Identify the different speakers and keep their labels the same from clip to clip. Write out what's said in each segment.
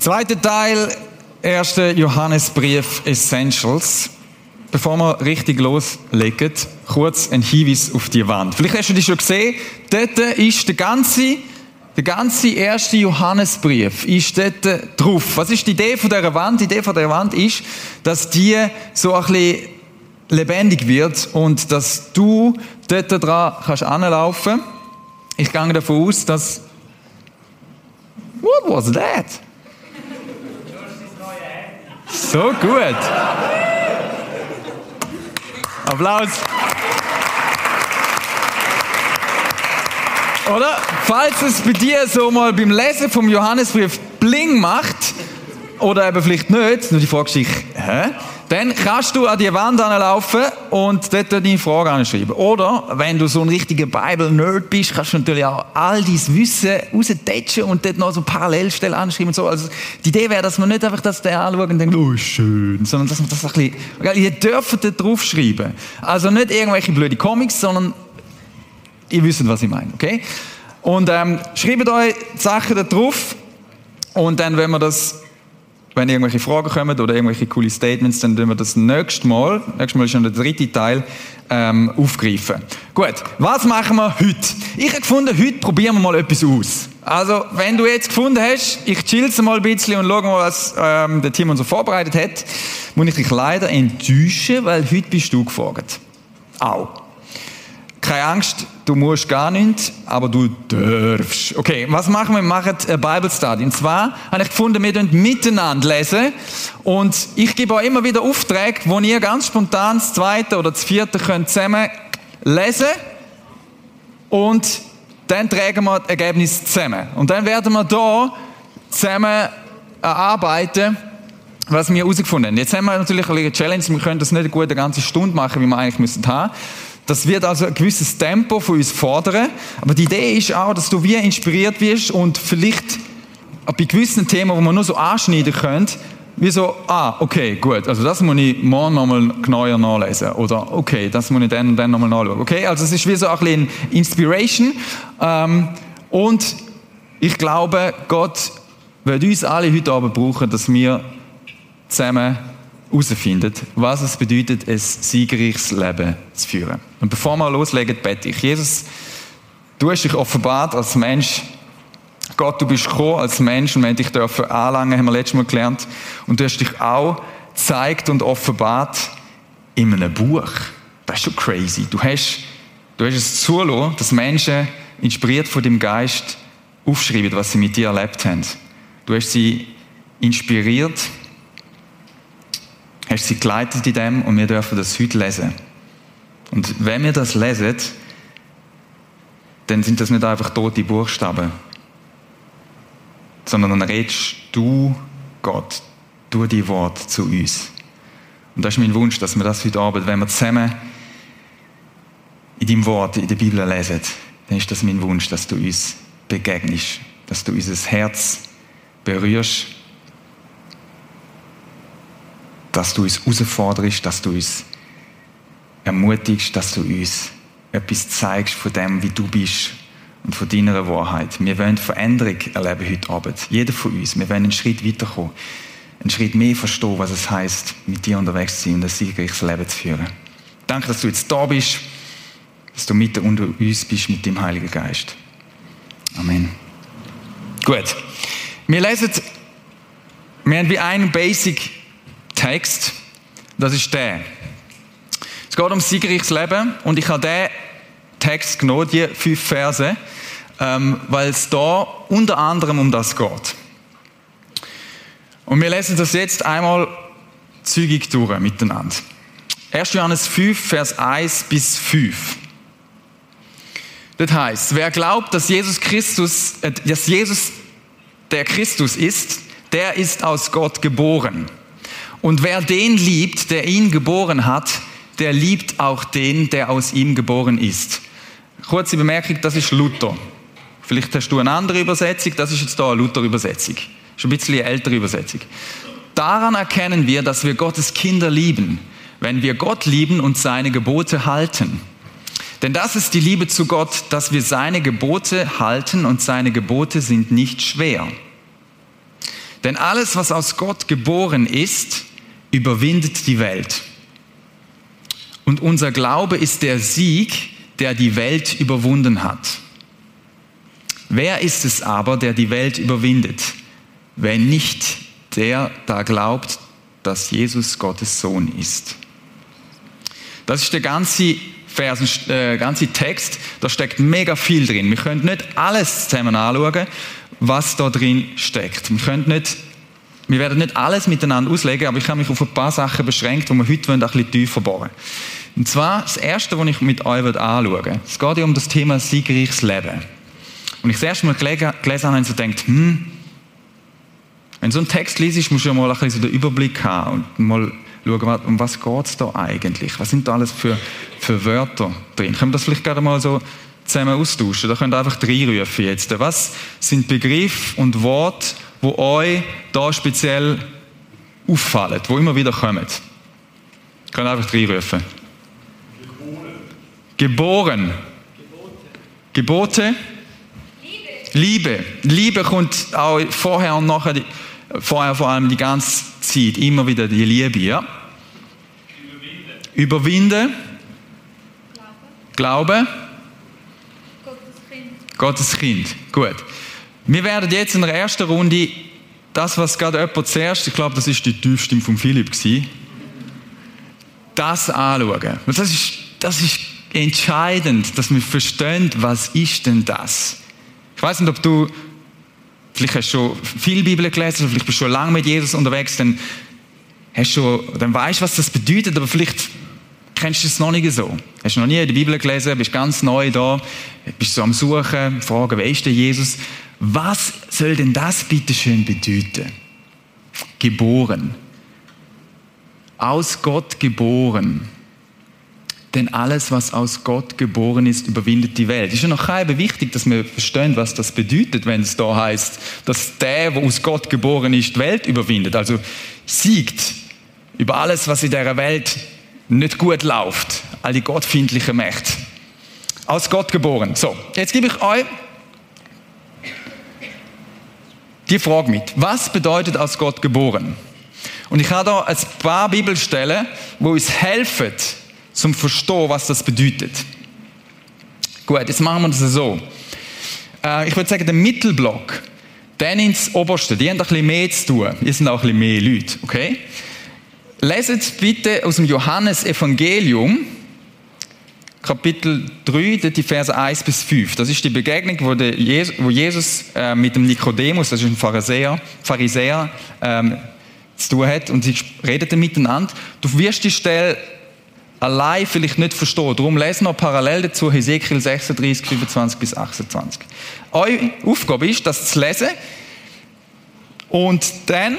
Speaker 1: Zweiter Teil, erster Johannesbrief Essentials. Bevor wir richtig loslegen, kurz ein Hinweis auf die Wand. Vielleicht hast du die schon gesehen. Dort ist der ganze, der ganze erste Johannesbrief ist dort drauf. Was ist die Idee von der Wand? Die Idee von der Wand ist, dass die so ein bisschen lebendig wird und dass du dort dran kannst anlaufen. Ich gehe davon aus, dass What was that? So gut. Applaus. Oder? Falls es bei dir so mal beim Lesen vom Johannesbrief Bling macht, oder eben vielleicht nicht, nur die Frage ist, hä? Dann kannst du an die Wand anlaufen und dort deine Frage anschreiben. Oder, wenn du so ein richtiger Bible-Nerd bist, kannst du natürlich auch all dein Wissen raustätschen und dort noch so Parallelstellen anschreiben und so. Also, die Idee wäre, dass man nicht einfach das da anschaut und denkt, oh, schön, sondern dass man das ein bisschen, ihr dürft dort draufschreiben. Also nicht irgendwelche blöde Comics, sondern ihr wisst, was ich meine, okay? Und ähm, schreibt euch die Sachen da drauf und dann, wenn wir das wenn irgendwelche Fragen kommen oder irgendwelche coole Statements, dann werden wir das nächste Mal, nächstes Mal ist schon der dritte Teil, ähm, aufgreifen. Gut, was machen wir heute? Ich habe gefunden, heute probieren wir mal etwas aus. Also, wenn du jetzt gefunden hast, ich chill's mal ein bisschen und schau mal, was ähm, der Team uns so vorbereitet hat, muss ich dich leider enttäuschen, weil heute bist du gefragt. Auch. Keine Angst, du musst gar nichts, aber du darfst. Okay, was machen wir? Wir machen ein Bible Study. Und zwar habe ich gefunden, wir dürfen miteinander lesen. Und ich gebe euch immer wieder Aufträge, wo ihr ganz spontan das zweite oder das vierte könnt zusammen lesen und dann tragen wir das Ergebnis zusammen. Und dann werden wir hier zusammen erarbeiten, was wir herausgefunden haben. Jetzt haben wir natürlich eine Challenge, wir können das nicht eine gute ganze Stunde machen, wie wir eigentlich müssen haben. Das wird also ein gewisses Tempo von uns fordern. Aber die Idee ist auch, dass du wie inspiriert wirst und vielleicht bei gewissen Themen, wo man nur so anschneiden könnte, wie so, ah, okay, gut, also das muss ich morgen nochmal genauer nachlesen. Oder okay, das muss ich dann und dann nochmal nachschauen. Okay, also es ist wie so ein bisschen Inspiration. Ähm, und ich glaube, Gott wird uns alle heute Abend brauchen, dass wir zusammen herausfinden, was es bedeutet, ein siegreiches Leben zu führen. Und bevor wir loslegen, bete ich. Jesus, du hast dich offenbart als Mensch. Gott, du bist gekommen als Mensch und wir dich dürfen anlangen, haben wir letztes Mal gelernt. Und du hast dich auch gezeigt und offenbart in einem Buch. Das ist schon crazy. Du hast, du hast es zulassen, dass Menschen, inspiriert von dem Geist, aufschreiben, was sie mit dir erlebt haben. Du hast sie inspiriert, hast sie geleitet in dem und wir dürfen das heute lesen. Und wenn wir das lesen, dann sind das nicht einfach tote Buchstaben, sondern dann redest du, Gott, du die Wort zu uns. Und das ist mein Wunsch, dass wir das heute Abend, wenn wir zusammen in deinem Wort, in der Bibel lesen, dann ist das mein Wunsch, dass du uns begegnest, dass du unser Herz berührst dass du uns herausforderst, dass du uns ermutigst, dass du uns etwas zeigst von dem, wie du bist und von deiner Wahrheit. Wir wollen Veränderung erleben heute Abend. Jeder von uns. Wir wollen einen Schritt weiterkommen. Einen Schritt mehr verstehen, was es heißt, mit dir unterwegs zu sein und ein siegreiches Leben zu führen. Danke, dass du jetzt da bist, dass du mitten unter uns bist mit dem Heiligen Geist. Amen. Gut. Wir lesen, wir haben wie einen Basic Text, das ist der. Es geht um siegreiches Leben und ich habe den Text genommen, die fünf Verse, ähm, weil es da unter anderem um das geht. Und wir lesen das jetzt einmal zügig durch miteinander. 1. Johannes 5, Vers 1 bis 5. Das heißt, wer glaubt, dass Jesus Christus, äh, dass Jesus der Christus ist, der ist aus Gott geboren. Und wer den liebt, der ihn geboren hat, der liebt auch den, der aus ihm geboren ist. Kurze Bemerkung, das ist Luther. Vielleicht hast du eine andere Übersetzung, das ist jetzt da eine Luther-Übersetzung. Schon ein bisschen eine ältere Übersetzung. Daran erkennen wir, dass wir Gottes Kinder lieben, wenn wir Gott lieben und seine Gebote halten. Denn das ist die Liebe zu Gott, dass wir seine Gebote halten und seine Gebote sind nicht schwer. Denn alles, was aus Gott geboren ist, überwindet die Welt. Und unser Glaube ist der Sieg, der die Welt überwunden hat. Wer ist es aber, der die Welt überwindet, wenn nicht der da glaubt, dass Jesus Gottes Sohn ist? Das ist der ganze Vers, äh, ganze Text, da steckt mega viel drin. Wir können nicht alles zusammen anschauen, was da drin steckt. Wir können nicht, wir werden nicht alles miteinander auslegen, aber ich habe mich auf ein paar Sachen beschränkt, die wir heute ein bisschen tiefer bohren Und zwar das Erste, was ich mit euch anschauen will. Es geht ja um das Thema siegreiches Leben. Und ich das erste Mal gelesen habe, habe so gedacht, hm, wenn so ein Text liest, musst du ja mal ein bisschen den Überblick haben und mal schauen, um was geht es da eigentlich? Was sind da alles für, für Wörter drin? Können wir das vielleicht gerade mal so zusammen austauschen? Da könnt ihr einfach reinrufen jetzt. Was sind Begriffe und Worte, die euch da speziell auffallen, die immer wieder kommen? Könnt ihr einfach reinrufen. Geboren. Geboren. Gebote. Liebe. Liebe kommt auch vorher und nachher, vorher vor allem die ganze Zeit, immer wieder die Liebe, ja? Überwinden. Glaube. Gottes Kind. Gottes Kind. Gut. Wir werden jetzt in der ersten Runde das, was gerade jemand zuerst, ich glaube, das ist die Tiefstimme von Philipp gewesen, das anschauen. Das ist, das ist entscheidend, dass wir verstehen, was ist denn das? Ich weiß nicht, ob du, vielleicht hast du schon viel Bibel gelesen, oder vielleicht bist du schon lange mit Jesus unterwegs, dann hast du, dann weißt was das bedeutet, aber vielleicht kennst du es noch nicht so. Hast du noch nie die Bibel gelesen, bist ganz neu da, bist so am Suchen, fragen, wer ist denn Jesus? Was soll denn das bitte schön bedeuten? Geboren. Aus Gott geboren. Denn alles, was aus Gott geboren ist, überwindet die Welt. Ist ja noch halb wichtig, dass wir verstehen, was das bedeutet, wenn es da heißt, dass der, der aus Gott geboren ist, die Welt überwindet. Also siegt über alles, was in dieser Welt nicht gut läuft. All die gottfindlichen Mächte. Aus Gott geboren. So, jetzt gebe ich euch die Frage mit. Was bedeutet aus Gott geboren? Und ich habe da ein paar Bibelstellen, wo uns helfen, zum Verstehen, was das bedeutet. Gut, jetzt machen wir das so. Äh, ich würde sagen, der Mittelblock, dann ins Oberste, die haben ein bisschen mehr zu tun. Hier sind auch ein bisschen mehr Leute, okay? Leset bitte aus dem Johannes-Evangelium, Kapitel 3, die Verse 1 bis 5. Das ist die Begegnung, wo, Jesus, wo Jesus äh, mit dem Nikodemus, das ist ein Pharisäer, Pharisäer ähm, zu tun hat und sie redeten miteinander. Du wirst die Stelle allein vielleicht nicht verstehen. Darum lesen wir parallel dazu Hesekiel 36, 25 bis 28. Eure Aufgabe ist, das zu lesen und dann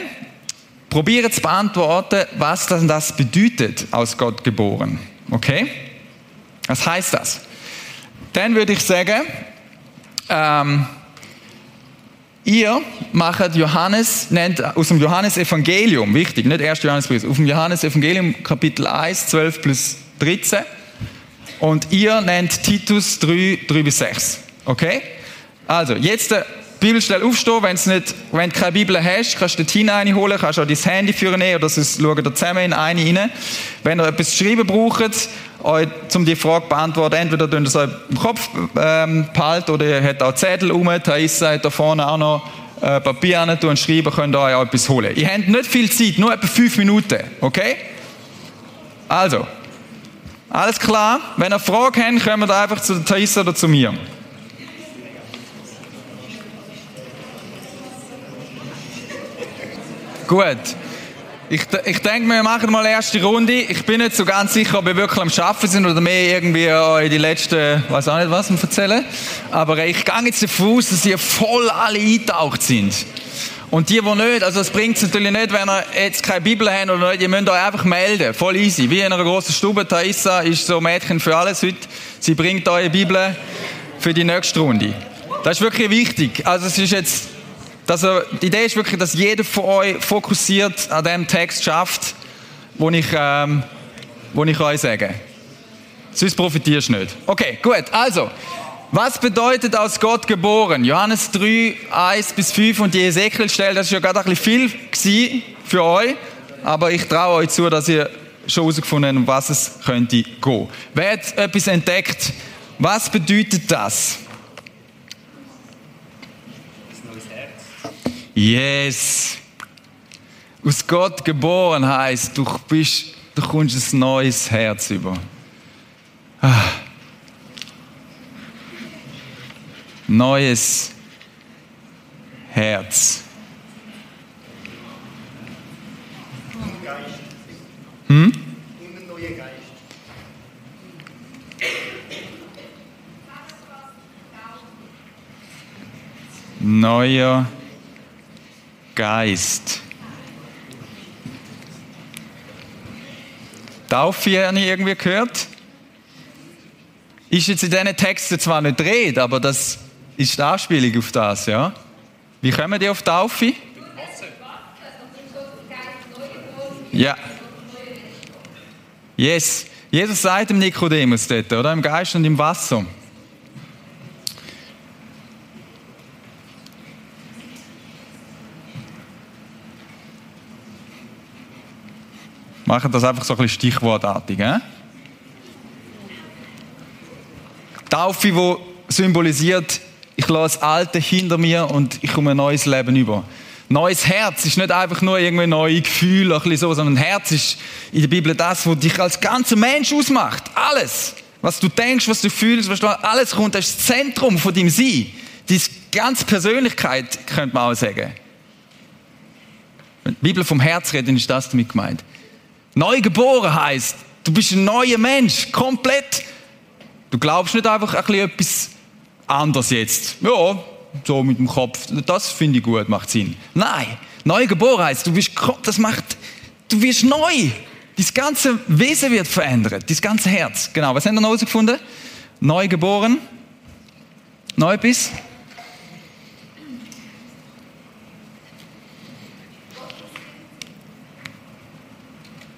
Speaker 1: probieren zu beantworten, was das, das bedeutet, aus Gott geboren. Okay? Was heißt das? Dann würde ich sagen, ähm, Ihr macht Johannes, nennt aus dem Johannes-Evangelium, wichtig, nicht 1. Johannesbrief, auf dem Johannes-Evangelium Kapitel 1, 12 bis 13. Und ihr nennt Titus 3, 3 bis 6. Okay? Also, jetzt der Bibelstelle aufstehen, wenn, nicht, wenn du keine Bibel hast, kannst du die eine kannst auch dein Handy führen oder sonst schauen da zusammen in eine rein. Wenn ihr etwas zu schreiben braucht, euch, um die Frage zu beantworten, entweder könnt ihr es euch im Kopf ähm, behalten oder ihr habt auch Zettel rum, da ist da vorne auch noch äh, Papier an und schreiben, könnt ihr euch auch etwas holen. Ihr habt nicht viel Zeit, nur etwa fünf Minuten, okay? Also, alles klar? Wenn ihr Fragen habt, kommt einfach zu Thaisa oder zu mir. Gut. Ich, ich denke, wir machen mal eine erste Runde. Ich bin nicht so ganz sicher, ob wir wirklich am Schaffen sind oder mehr irgendwie in die letzten, weiß auch nicht was, erzählen. Aber ich gehe jetzt davon aus, dass ihr voll alle eingetaucht sind. Und die, die nicht, also es bringt es natürlich nicht, wenn ihr jetzt keine Bibel habt oder nicht, ihr müsst euch einfach melden. Voll easy. Wie in einer großen Stube. Thaisa ist so Mädchen für alles heute. Sie bringt eure Bibel für die nächste Runde. Das ist wirklich wichtig. Also es ist jetzt dass er, die Idee ist wirklich, dass jeder von euch fokussiert an dem Text schafft, wo ich, ähm, wo ich euch sage. Sonst profitierst du nicht. Okay, gut. Also, Was bedeutet aus Gott geboren? Johannes 3, 1 bis 5 und die Ezekiel-Stelle, das ist ja gerade ein bisschen viel für euch, aber ich traue euch zu, dass ihr schon herausgefunden habt, um was es könnte gehen. Wer hat etwas entdeckt? Was bedeutet das? Yes. Aus Gott geboren heißt, du bist, du kommst ein neues Herz über. Ah. Neues Herz. Hm? Neuer Geist. Taufe habe ich irgendwie gehört. Ist jetzt in diesen Texten zwar nicht dreht, aber das ist die Anspielung auf das, ja? Wie kommen die auf Taufe? Ja. Yes. Jesus sagt dem Nikodemus dort, oder? Im Geist und im Wasser. Machen das einfach so ein bisschen stichwortartig. Eh? Taufe, die symbolisiert, ich lasse das Alte hinter mir und ich komme ein neues Leben über. Neues Herz ist nicht einfach nur irgendwie neue Gefühle, ein bisschen so, sondern Herz ist in der Bibel das, was dich als ganzer Mensch ausmacht. Alles. Was du denkst, was du fühlst, was du, alles kommt, das ist das Zentrum von deinem Sein. Deine ganze Persönlichkeit, könnte man auch sagen. Wenn die Bibel vom Herz redet, ist das damit gemeint. Neu geboren heißt, du bist ein neuer Mensch, komplett. Du glaubst nicht einfach ein bisschen etwas anderes jetzt. Ja, so mit dem Kopf. Das finde ich gut, macht Sinn. Nein, neu geboren heißt, du bist, das macht, du wirst neu. Dein ganze Wesen wird verändert, dein ganze Herz. Genau, was haben wir noch herausgefunden? Neu geboren. Neu bist.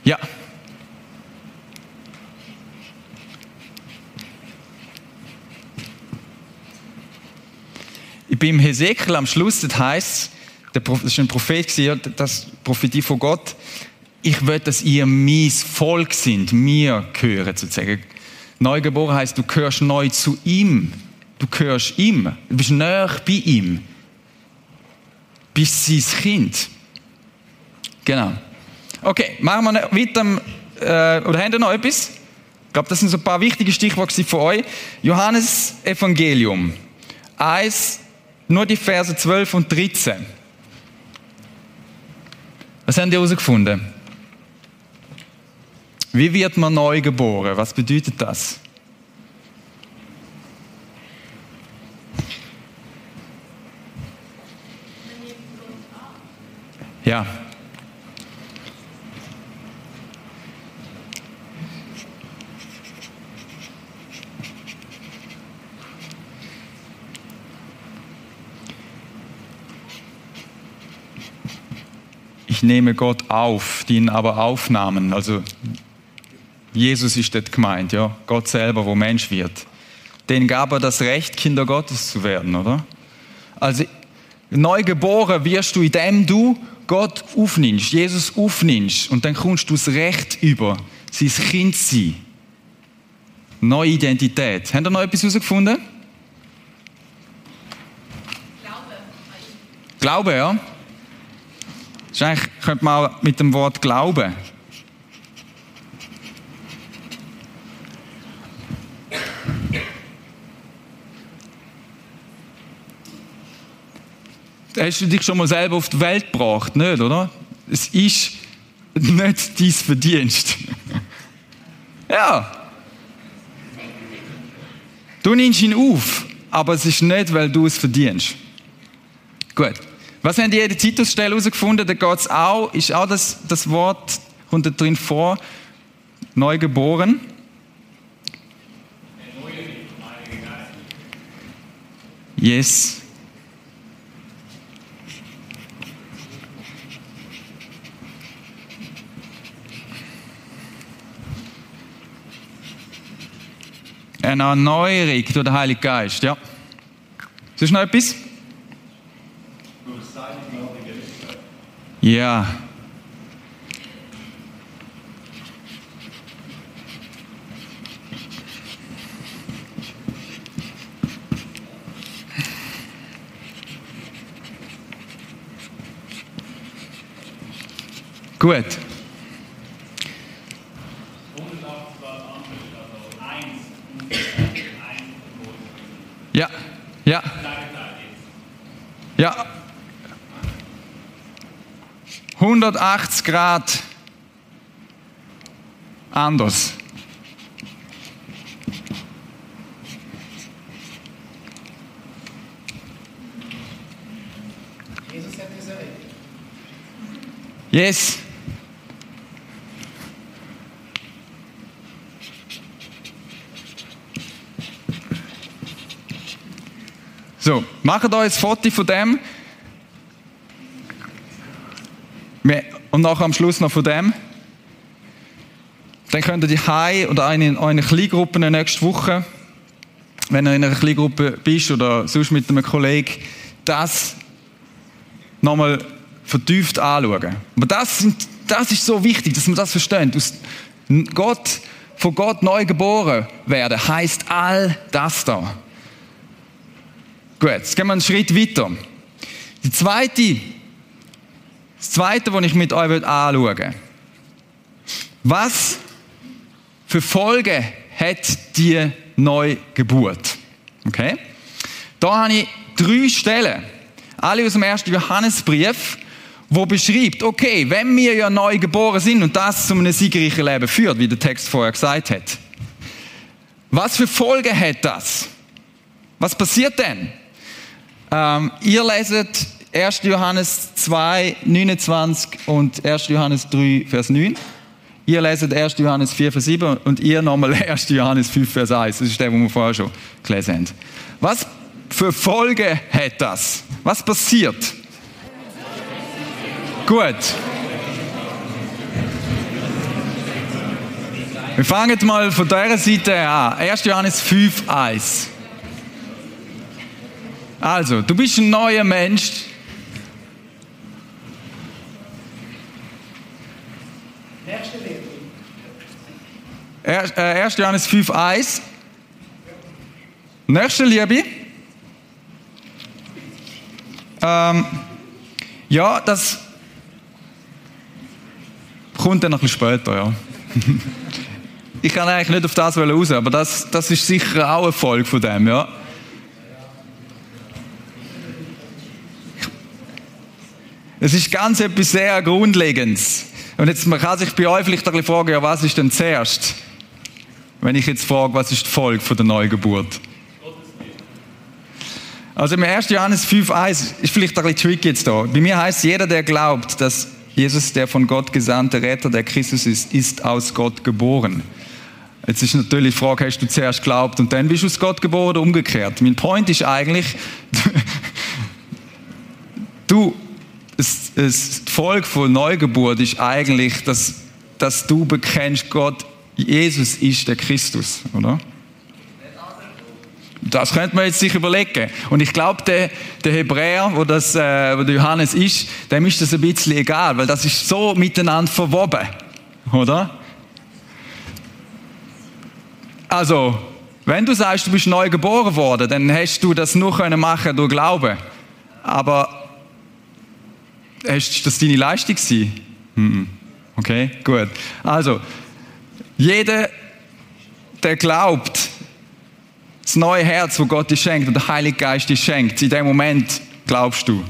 Speaker 1: Ja. Beim Hesekiel am Schluss, das heißt, das ist ein Prophet, das Prophetie von Gott, ich will, dass ihr mein Volk sind, mir gehören sozusagen. Neugeboren heißt, du gehörst neu zu ihm. Du gehörst ihm. Du bist näher bei ihm. Bist sein Kind. Genau. Okay, machen wir weiter. Äh, oder habt ihr noch etwas? Ich glaube, das sind so ein paar wichtige Stichworte von euch. Johannes Evangelium. 1, nur die Verse 12 und 13. Was haben die herausgefunden? Wie wird man neu geboren? Was bedeutet das? Ja. Nehme Gott auf, die ihn aber aufnahmen. Also Jesus ist dort gemeint, ja, Gott selber, wo Mensch wird. Den gab er das Recht, Kinder Gottes zu werden, oder? Also neu geboren wirst du, indem du Gott aufnimmst, Jesus aufnimmst und dann kommst du das Recht über, sein Kind zu sein. Neue Identität. Habt ihr noch etwas herausgefunden? Glaube. Glaube, ja. Das ist eigentlich, könnte man mit dem Wort Glauben. Hast du dich schon mal selber auf die Welt gebracht, nicht, oder? Es ist nicht dein Verdienst. ja. Du nimmst ihn auf, aber es ist nicht, weil du es verdienst. Gut. Was haben die in der Titusstelle herausgefunden? Da geht es auch, ist auch das, das Wort, kommt da drin vor, neugeboren. Yes. Eine Erneuerung durch den Heiligen Geist, ja. Ist noch etwas? Ja. Gut. Ja, ja. Ja. 180 Grad anders. Yes. So, macht euch ein Foto von dem. Und nachher am Schluss noch von dem. Dann könnt ihr die Hai oder eine in euren Kleingruppen nächste Woche, wenn ihr in einer Kleingruppe bist oder sonst mit einem Kollegen, das nochmal vertieft anschauen. Aber das, sind, das ist so wichtig, dass man das versteht. Aus Gott, von Gott neu geboren werden, heißt all das da. Gut, jetzt gehen wir einen Schritt weiter. Die zweite, das zweite, was ich mit euch anschauen will. Was für Folgen hat die Neugeburt? Okay? Da habe ich drei Stellen, alle aus dem ersten Johannesbrief, wo beschreibt, okay, wenn wir ja neu geboren sind und das zu einem siegreichen Leben führt, wie der Text vorher gesagt hat, was für Folgen hat das? Was passiert denn? Ähm, ihr leset 1. Johannes 2, 29 und 1. Johannes 3, Vers 9. Ihr leset 1. Johannes 4, Vers 7 und ihr nochmal 1. Johannes 5, Vers 1. Das ist der, den wir vorher schon gelesen haben. Was für Folge hat das? Was passiert? Gut. Wir fangen mal von dieser Seite an. 1. Johannes 5, 1. Also, du bist ein neuer Mensch. Liebe. 1. Johannes 5, 1. Nächste Liebe. Ähm, ja, das kommt dann noch ein bisschen später, ja. ich kann eigentlich nicht auf das raus, aber das, das ist sicher auch eine Folge von dem, ja. Es ist ganz etwas sehr Grundlegendes. Und jetzt, man kann sich bei euch vielleicht ein bisschen fragen, ja, was ist denn zuerst? Wenn ich jetzt frage, was ist die Folge von der Neugeburt? Also im 1. Johannes 5,1 ist vielleicht ein bisschen tricky jetzt da. Bei mir heißt jeder, der glaubt, dass Jesus der von Gott gesandte Retter, der Christus ist, ist aus Gott geboren. Jetzt ist natürlich die Frage, hast du zuerst geglaubt und dann bist du aus Gott geboren oder umgekehrt? Mein Point ist eigentlich, du es, es, die Folge von Neugeburt ist eigentlich, dass, dass du bekennst, Gott, Jesus ist der Christus, oder? Das könnte man jetzt sich überlegen. Und ich glaube, der, der Hebräer, wo, das, äh, wo der Johannes ist, dem ist das ein bisschen egal, weil das ist so miteinander verwoben, oder? Also, wenn du sagst, du bist neu geboren worden, dann hast du das nur können machen durch Glauben. Aber ist das deine Leistung gewesen? Okay, gut. Also, jeder, der glaubt, das neue Herz, wo Gott dir schenkt und der Heilige Geist dir schenkt, in dem Moment glaubst du.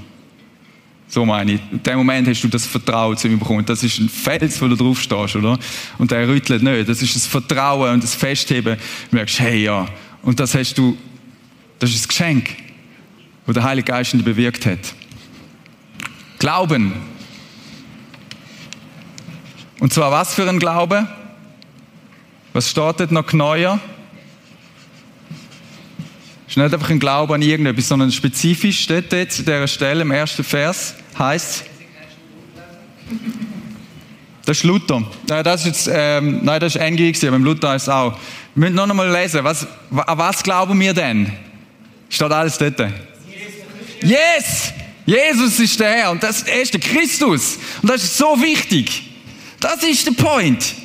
Speaker 1: So meine ich. In dem Moment hast du das Vertrauen zu ihm bekommen. Das ist ein Fels, wo du drauf stehst, oder? Und der rüttelt nicht. Das ist das Vertrauen und das Festheben. Du merkst, hey, ja. Und das hast du, das ist ein Geschenk, wo der Heilige Geist in dir bewirkt hat. Glauben. Und zwar was für ein Glaube? Was dort noch neuer? ist nicht einfach ein Glaube an irgendetwas, sondern spezifisch steht jetzt an dieser Stelle im ersten Vers, heißt Das ist Luther. Das ist jetzt, ähm, nein, das ist NG, aber beim Luther ist es auch. Wir müssen noch einmal lesen. Was, an was glauben wir denn? Steht alles dort. Yes! Jesus ist der Herr und das ist der Christus. Und das ist so wichtig. Das ist der Point.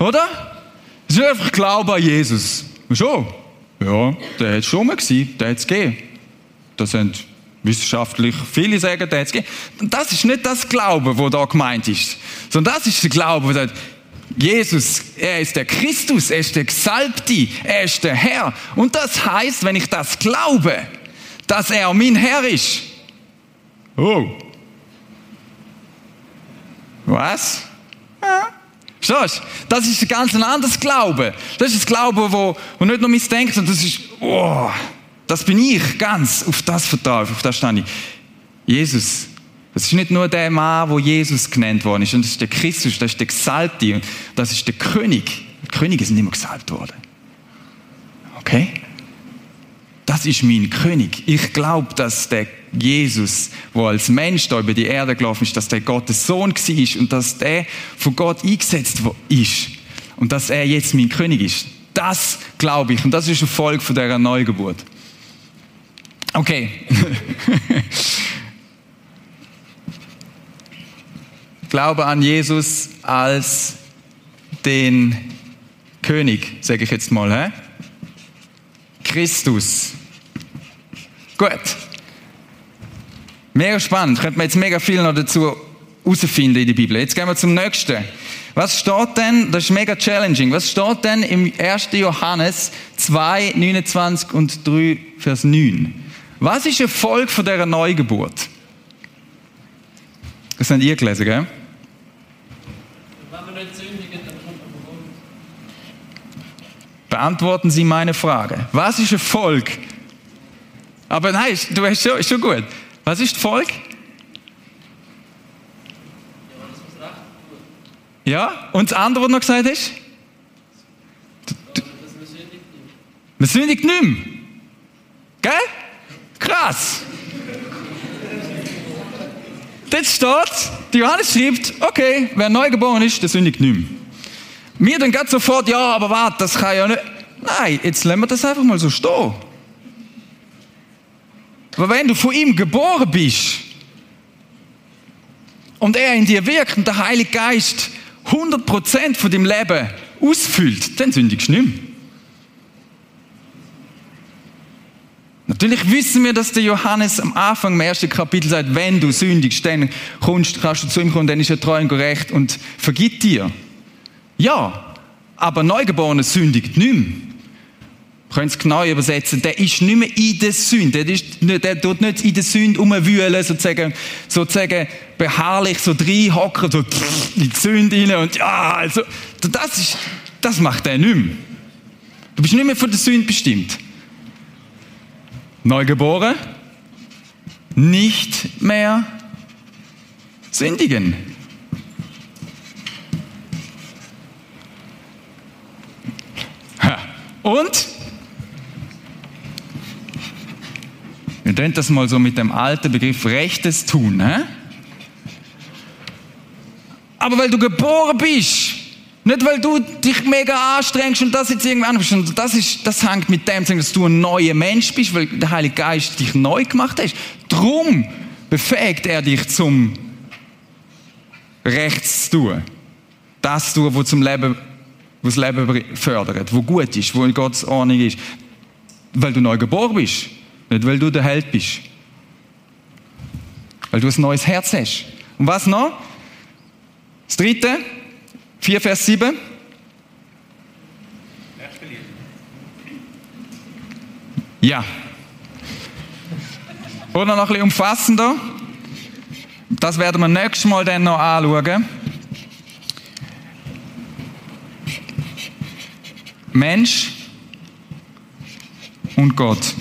Speaker 1: Oder? Es ist einfach Glaube an Jesus. Schon? Ja, der hat es schon mal gesehen, der hat es gegeben. Das sind wissenschaftlich viele sagen, der hat es gegeben. Das ist nicht das Glaube, wo da gemeint ist, sondern das ist der Glaube, wo sagt, Jesus, er ist der Christus, er ist der Gesalbte, er ist der Herr. Und das heißt, wenn ich das glaube, dass er mein Herr ist. Oh. Was? Ja. Verstehst du? Das ist ein ganz anderes Glaube. Das ist das Glaube, wo, wo nicht nur denkt, sondern das ist, oh, das bin ich ganz. Auf das vertraue ich, auf das stand ich. Jesus, das ist nicht nur der Mann, wo Jesus genannt worden ist, und das ist der Christus, das ist der Gesalbte, das ist der König. Die Könige sind immer gesalbt worden. Okay? Das ist mein König. Ich glaube, dass der Jesus, wo als Mensch da über die Erde gelaufen ist, dass der Gottes Sohn war und dass der von Gott eingesetzt ist und dass er jetzt mein König ist. Das glaube ich und das ist eine Folge von dieser Neugeburt. Okay. glaube an Jesus als den König, sage ich jetzt mal. He? Christus. Gut. Mega spannend. Könnte man jetzt mega viel noch dazu herausfinden in der Bibel. Jetzt gehen wir zum nächsten. Was steht denn, das ist mega challenging, was steht denn im 1. Johannes 2, 29 und 3, Vers 9? Was ist ein Volk von dieser Neugeburt? Das habt ihr gelesen, gell? Wenn wir nicht sündigen, dann kommt Beantworten Sie meine Frage. Was ist Volk? Aber nein, du weißt schon, ist schon gut. Was ist Volk? Ja, und das andere, was noch gesagt hast? Man sündigt nicht mehr. Gell? Krass. Dort steht, Johannes schreibt, okay, wer neu geboren ist, der sündigt nicht mehr. Wir dann geht sofort, ja, aber warte, das kann ja nicht. Nein, jetzt lassen wir das einfach mal so stehen. Aber wenn du von ihm geboren bist und er in dir wirkt und der Heilige Geist 100% von deinem Leben ausfüllt, dann sündigst du nicht mehr. Natürlich wissen wir, dass der Johannes am Anfang im ersten Kapitel sagt, wenn du sündigst, dann kannst du zu ihm kommen, dann ist er treu und gerecht und vergibt dir. Ja, aber Neugeborene sündigt nicht mehr können es genau übersetzen, der ist nicht mehr in der Sünde, der, ist, der tut nicht in der Sünde rumwühlen, sozusagen, sozusagen beharrlich so reinhocken, so in die Sünde rein und ja, also, das ist, das macht er nicht mehr. Du bist nicht mehr von der Sünde bestimmt. Neugeboren, nicht mehr sündigen. Und Wir tun das mal so mit dem alten Begriff Rechtes tun. Hä? Aber weil du geboren bist, nicht weil du dich mega anstrengst und das jetzt irgendwann bist, und das, ist, das hängt mit dem zusammen, dass du ein neuer Mensch bist, weil der Heilige Geist dich neu gemacht hat. Drum befähigt er dich zum Rechts zu tun. Das zu tun, was zum Leben, was das Leben fördert, wo gut ist, wo in Gottes Ordnung ist. Weil du neu geboren bist. Nicht, weil du der Held bist. Weil du ein neues Herz hast. Und was noch? Das dritte, 4 Vers 7. Ja. Oder noch ein bisschen umfassender. Das werden wir nächstes Mal dann noch anschauen. Mensch und Gott.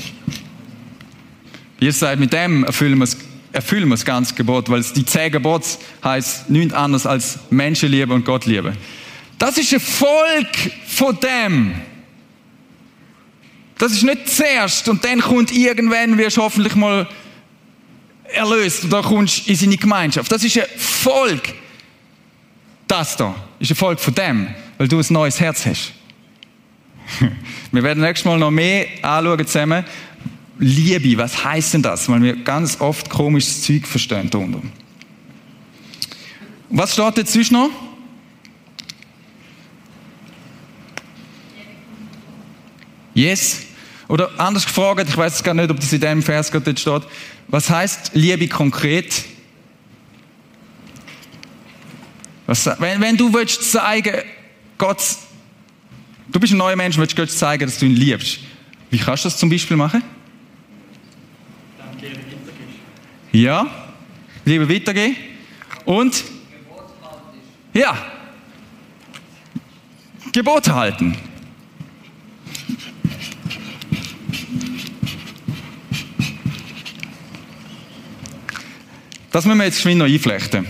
Speaker 1: Ihr seid mit dem erfüllen wir erfüllen wir das ganze Gebot, weil die zehn Gebote heißt nichts anderes als Menschenliebe und Gottliebe. Das ist ein Volk von dem. Das ist nicht zuerst und dann kommt irgendwann, wirst du hoffentlich mal erlöst und dann kommst du in seine Gemeinschaft. Das ist ein Volk. Das da ist eine Folge von dem, weil du ein neues Herz hast. Wir werden nächstes Mal noch mehr anschauen zusammen. Liebe, was heißt denn das? Weil wir ganz oft komisches Zeug verstehen darunter. Was steht sonst noch? Yes. Oder anders gefragt, ich weiß gar nicht, ob das in dem Vers gerade dort steht. Was heißt Liebe konkret? Was, wenn, wenn du willst zeigen, Gott, du bist ein neuer Mensch, willst Gott zeigen, dass du ihn liebst. Wie kannst du das zum Beispiel machen? Ja, Liebe weitergehen. Und? Ja. Gebote halten. Das müssen wir jetzt geschwind noch einflechten.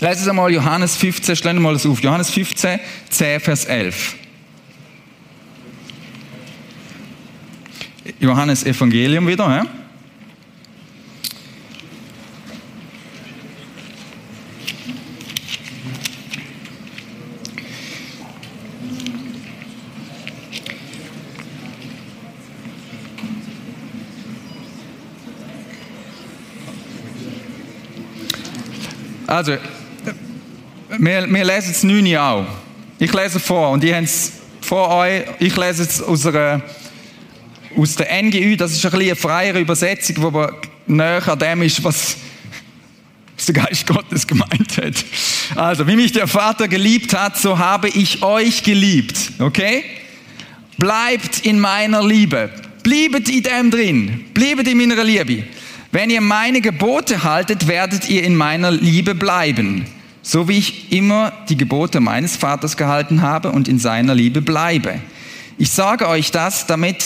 Speaker 1: Lesen Sie mal Johannes 15, stellen wir mal das auf. Johannes 15, 10, Vers 11. Johannes Evangelium wieder, ja? Also, wir, wir lesen es 9 auch. Ich lese vor und die haben es vor euch. Ich lese es aus, einer, aus der NGÜ. Das ist ein bisschen eine freiere Übersetzung, die aber näher an dem ist, was, der Geist Gottes gemeint hat. Also, wie mich der Vater geliebt hat, so habe ich euch geliebt. Okay? Bleibt in meiner Liebe. Bleibet in dem drin. Bleibet in meiner Liebe. Wenn ihr meine Gebote haltet, werdet ihr in meiner Liebe bleiben, so wie ich immer die Gebote meines Vaters gehalten habe und in seiner Liebe bleibe. Ich sage euch das, damit,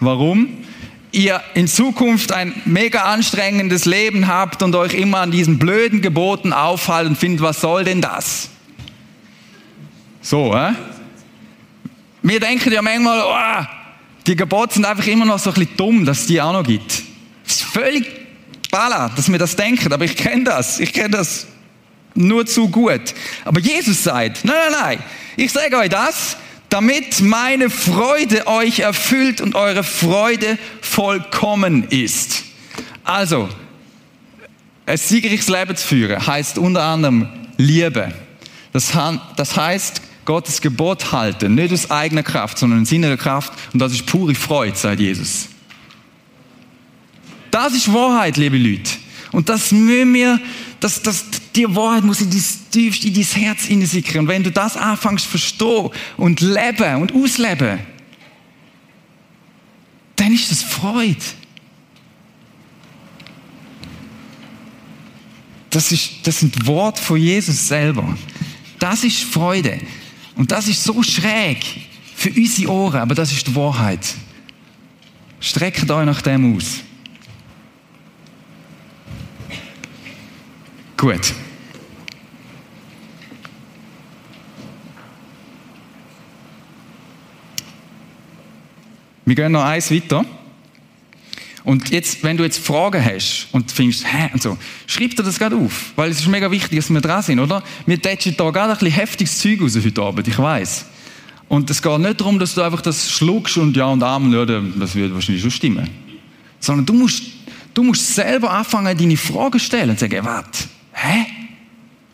Speaker 1: warum? Ihr in Zukunft ein mega anstrengendes Leben habt und euch immer an diesen blöden Geboten aufhalten und findet, was soll denn das? So, hä? Wir denken ja manchmal, oh, die Gebote sind einfach immer noch so ein bisschen dumm, dass es die auch noch gibt. Es ist völlig bala, dass wir das denken, aber ich kenne das. Ich kenne das nur zu gut. Aber Jesus sagt, nein, nein, nein, ich sage euch das, damit meine Freude euch erfüllt und eure Freude vollkommen ist. Also, ein siegreiches Leben zu führen, heißt unter anderem Liebe. Das, das heißt, Gottes Gebot halten, nicht aus eigener Kraft, sondern in seiner Kraft. Und das ist pure Freude, sagt Jesus. Das ist Wahrheit, liebe Leute. Und das müssen wir, das, das, die Wahrheit muss in das tiefste, in dein Herz hineinsickern. Und wenn du das anfängst zu verstehen und leben und ausleben, dann ist das Freude. Das, ist, das sind Worte von Jesus selber. Das ist Freude. Und das ist so schräg für unsere Ohren, aber das ist die Wahrheit. Streckt euch nach dem aus. Gut. Wir gehen noch eins weiter. Und jetzt, wenn du jetzt Fragen hast und findest, hä, und so, schreib dir das gerade auf. Weil es ist mega wichtig, dass wir dran sind, oder? Wir tätschen da gerade ein bisschen heftiges Zeug raus heute Abend, ich weiß. Und es geht nicht darum, dass du einfach das schluckst und ja und Amen, ja, das wird wahrscheinlich schon stimmen. Sondern du musst, du musst selber anfangen, deine Fragen zu stellen und sagen, warte, hä?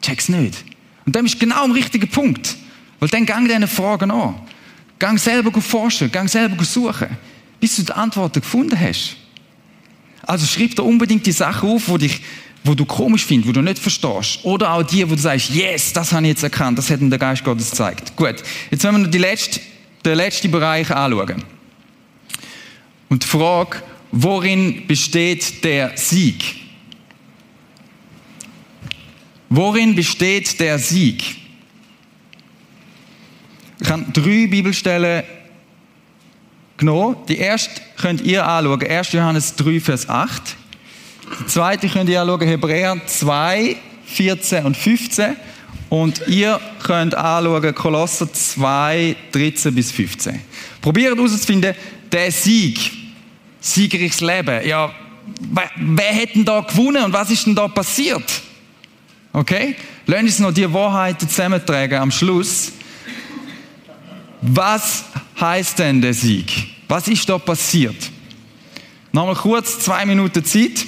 Speaker 1: Check's nicht. Und dann ist genau am richtigen Punkt. Weil dann gang diese Fragen an. Gang selber forschen, gang selber suchen, bis du die Antworten gefunden hast. Also schreib dir unbedingt die Sachen auf, wo dich wo du komisch findest, wo du nicht verstehst. Oder auch die, wo du sagst, yes, das habe ich jetzt erkannt, das hat mir der Geist Gottes gezeigt. Gut, jetzt wollen wir noch die letzte, den letzten Bereich anschauen. Und die Frage, worin besteht der Sieg? Worin besteht der Sieg? Ich habe drei Bibelstellen genommen. Die erste könnt ihr anschauen, 1. Johannes 3, Vers 8. Die zweite könnt ihr anschauen, Hebräer 2, 14 und 15. Und ihr könnt anschauen, Kolosser 2, 13 bis 15. Probiert herauszufinden, der Sieg, siegreiches Leben. Ja, wer, wer hat denn da gewonnen und was ist denn da passiert? Okay? Lass uns noch die Wahrheiten zusammentragen am Schluss. Was heißt denn der Sieg? Was ist da passiert? Nochmal kurz zwei Minuten Zeit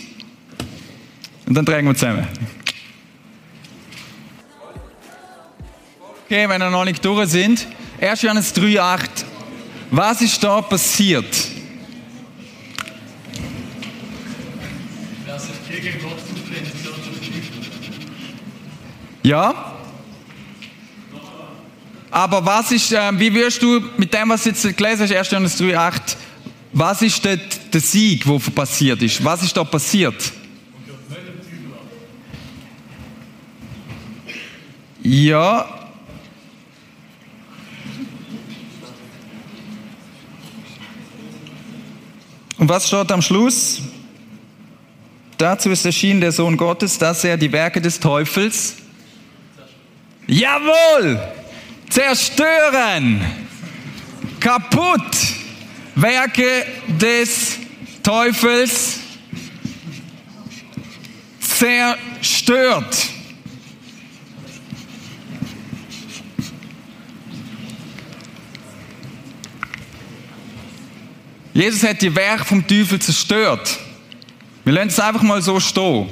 Speaker 1: und dann tragen wir zusammen. Okay, wenn wir noch nicht durch sind. 1. Johannes 3,8. Was ist da passiert? Ja? Aber was ist, äh, wie wirst du mit dem, was du jetzt gelesen hast, 1. Johannes 3,8, was ist dort der Sieg, der passiert ist? Was ist da passiert? Ja. Und was steht am Schluss? Dazu ist erschienen der Sohn Gottes, dass er die Werke des Teufels Jawohl! Zerstören! Kaputt! Werke des Teufels zerstört. Jesus hat die Werke vom Teufel zerstört. Wir lassen es einfach mal so stehen.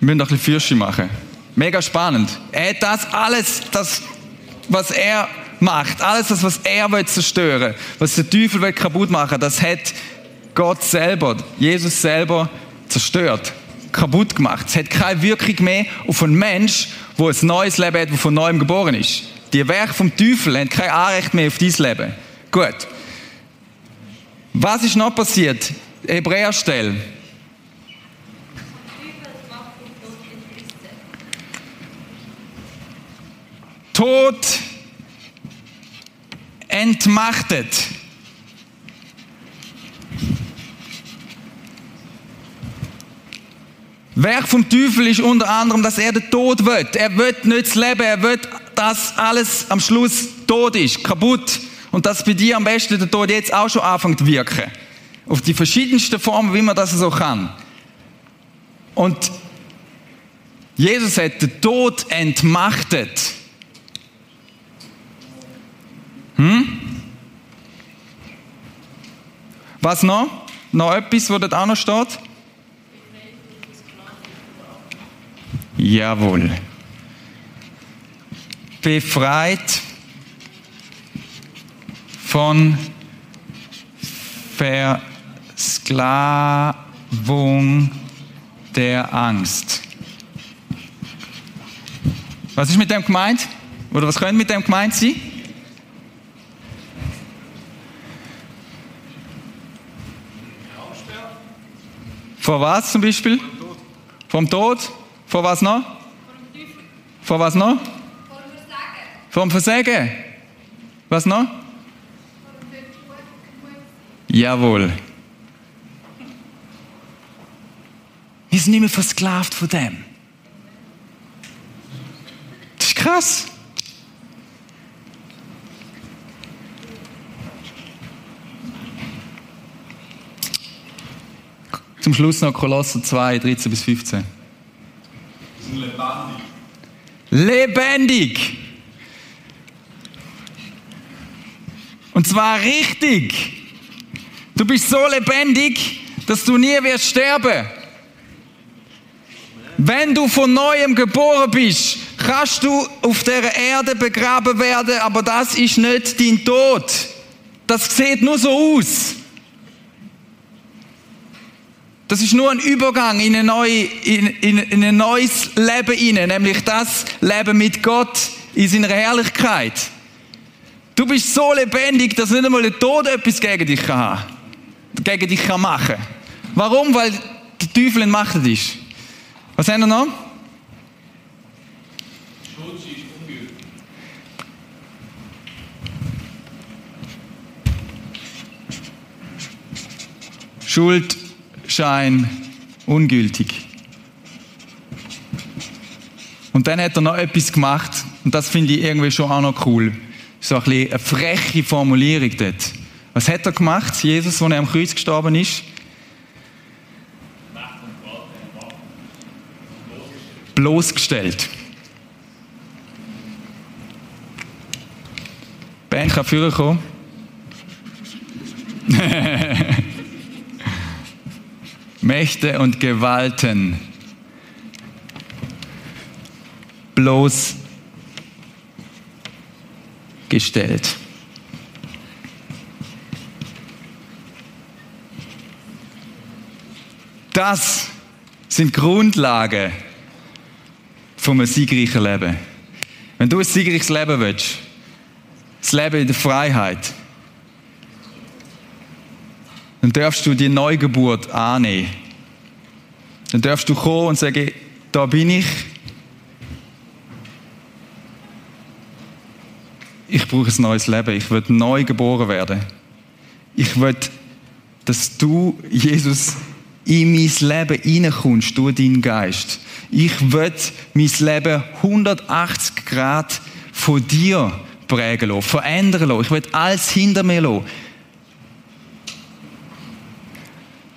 Speaker 1: Wir müssen noch ein bisschen Fürsche machen. Mega spannend. Er hat das alles, das, was er macht, alles das, was er will zerstören, was der Teufel will kaputt machen, das hat Gott selber, Jesus selber zerstört, kaputt gemacht. Es hat keine Wirkung mehr auf einen Mensch, wo ein neues Leben hat, der von neuem geboren ist. Die Werke vom Teufel haben kein Anrecht mehr auf dieses Leben. Gut. Was ist noch passiert? Hebräerstelle. Tod entmachtet. Werk vom Teufel ist unter anderem, dass er den Tod will. Er will nicht das Leben, er will, dass alles am Schluss tot ist, kaputt. Und dass bei dir am besten der Tod jetzt auch schon anfängt zu wirken. Auf die verschiedensten Formen, wie man das so kann. Und Jesus hat den Tod entmachtet. Hm? Was noch? Noch etwas, wo dort auch noch steht? Jawohl. Befreit von Versklavung der Angst. Was ist mit dem gemeint? Oder was könnte mit dem gemeint sein? Vor was zum Beispiel? Vom Tod. Vor was noch? Vor was noch? Vom Versagen. Was noch? Jawohl. Wir sind nicht mehr versklavt von dem. Das ist krass. Zum Schluss noch Kolosser 2, 13 bis 15. Lebendig. Lebendig. Und zwar richtig. Du bist so lebendig, dass du nie wirst sterben. Wenn du von neuem geboren bist, kannst du auf der Erde begraben werden, aber das ist nicht dein Tod. Das sieht nur so aus. Das ist nur ein Übergang in, eine neue, in, in, in ein neues Leben hinein, nämlich das Leben mit Gott in seiner Herrlichkeit. Du bist so lebendig, dass nicht einmal der Tod etwas gegen dich kann haben, gegen dich kann machen. Warum? Weil der Teufel entmachtet ist. Was haben wir noch? Schuld Schein ungültig. Und dann hat er noch etwas gemacht, und das finde ich irgendwie schon auch noch cool. So ein bisschen eine freche Formulierung dort. Was hat er gemacht, Jesus, als er am Kreuz gestorben ist? bloßgestellt. Band kann führen kommen. Mächte und Gewalten bloßgestellt. Das sind Grundlagen vom siegreichen Leben. Wenn du ein siegreiches Leben willst, das Leben in der Freiheit, dann darfst du die Neugeburt annehmen. Dann darfst du kommen und sagen, da bin ich. Ich brauche ein neues Leben. Ich will neu geboren werden. Ich will, dass du, Jesus, in mein Leben hineinkommst durch deinen Geist. Ich will mein Leben 180 Grad von dir prägen lassen, verändern lassen. Ich will alles hinter mir lassen.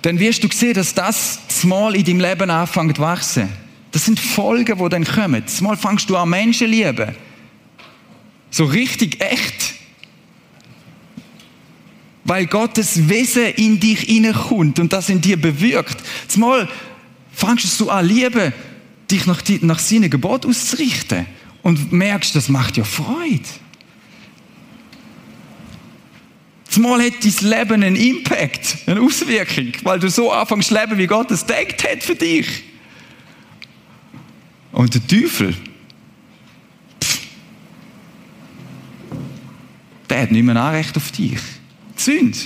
Speaker 1: Dann wirst du sehen, dass das mal in deinem Leben anfängt zu wachsen. Das sind Folgen, die dann kommen. Mal fängst du an Menschen lieben. So richtig echt. Weil Gottes Wesen in dich hineinkommt und das in dir bewirkt. Mal fängst du an lieben, dich nach, nach seinen Gebot auszurichten. Und merkst, das macht ja Freude. Zumal hat dein Leben einen Impact, eine Auswirkung, weil du so anfängst zu leben, wie Gott es denkt hat für dich. Und der Teufel, pff, der hat nicht mehr Anrecht auf dich. Die Sünde,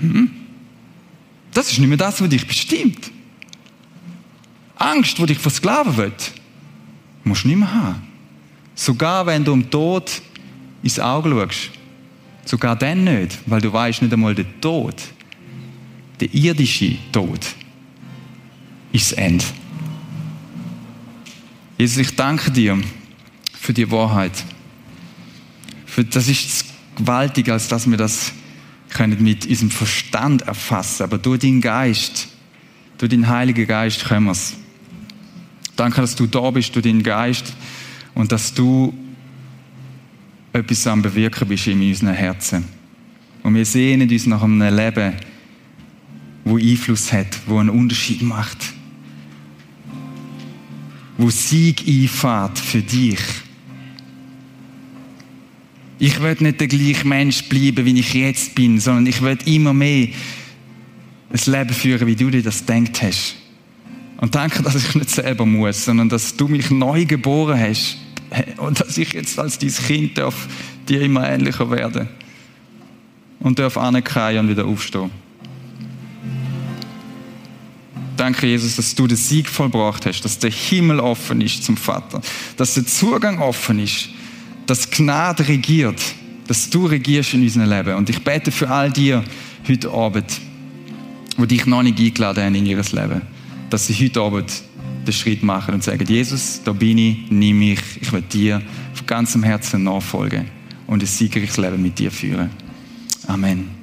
Speaker 1: hm? das ist nicht mehr das, was dich bestimmt. Angst, die dich versklaven wird, musst du nicht mehr haben. Sogar wenn du im Tod ins Auge schaust, Sogar dann nicht, weil du weißt nicht einmal der Tod, der irdische Tod, ist das Ende. Jesus, ich danke dir für die Wahrheit. Für, das ist gewaltig, als dass wir das können mit unserem Verstand erfassen. Aber durch deinen Geist, durch den Heiligen Geist können wir es. Danke, dass du da bist, durch deinen Geist und dass du etwas am Bewirken bist in unseren Herzen. Und wir sehnen uns nach einem Leben, wo Einfluss hat, wo einen Unterschied macht. Wo Sieg einfährt für dich. Ich will nicht der gleiche Mensch bleiben, wie ich jetzt bin, sondern ich will immer mehr ein Leben führen, wie du dir das denkt hast. Und danke, dass ich nicht selber muss, sondern dass du mich neu geboren hast und dass ich jetzt als dein Kind darf dir immer ähnlicher werden und darf anerkennen und wieder aufstehen. Danke, Jesus, dass du den Sieg vollbracht hast, dass der Himmel offen ist zum Vater, dass der Zugang offen ist, dass Gnade regiert, dass du regierst in unserem Leben. Und ich bete für all die heute Abend, die dich noch nicht eingeladen haben in ihr Leben, dass sie heute Abend den Schritt machen und sagen, Jesus, da bin ich, nimm mich, ich will dir von ganzem Herzen nachfolgen und ein siegreiches Leben mit dir führen. Amen.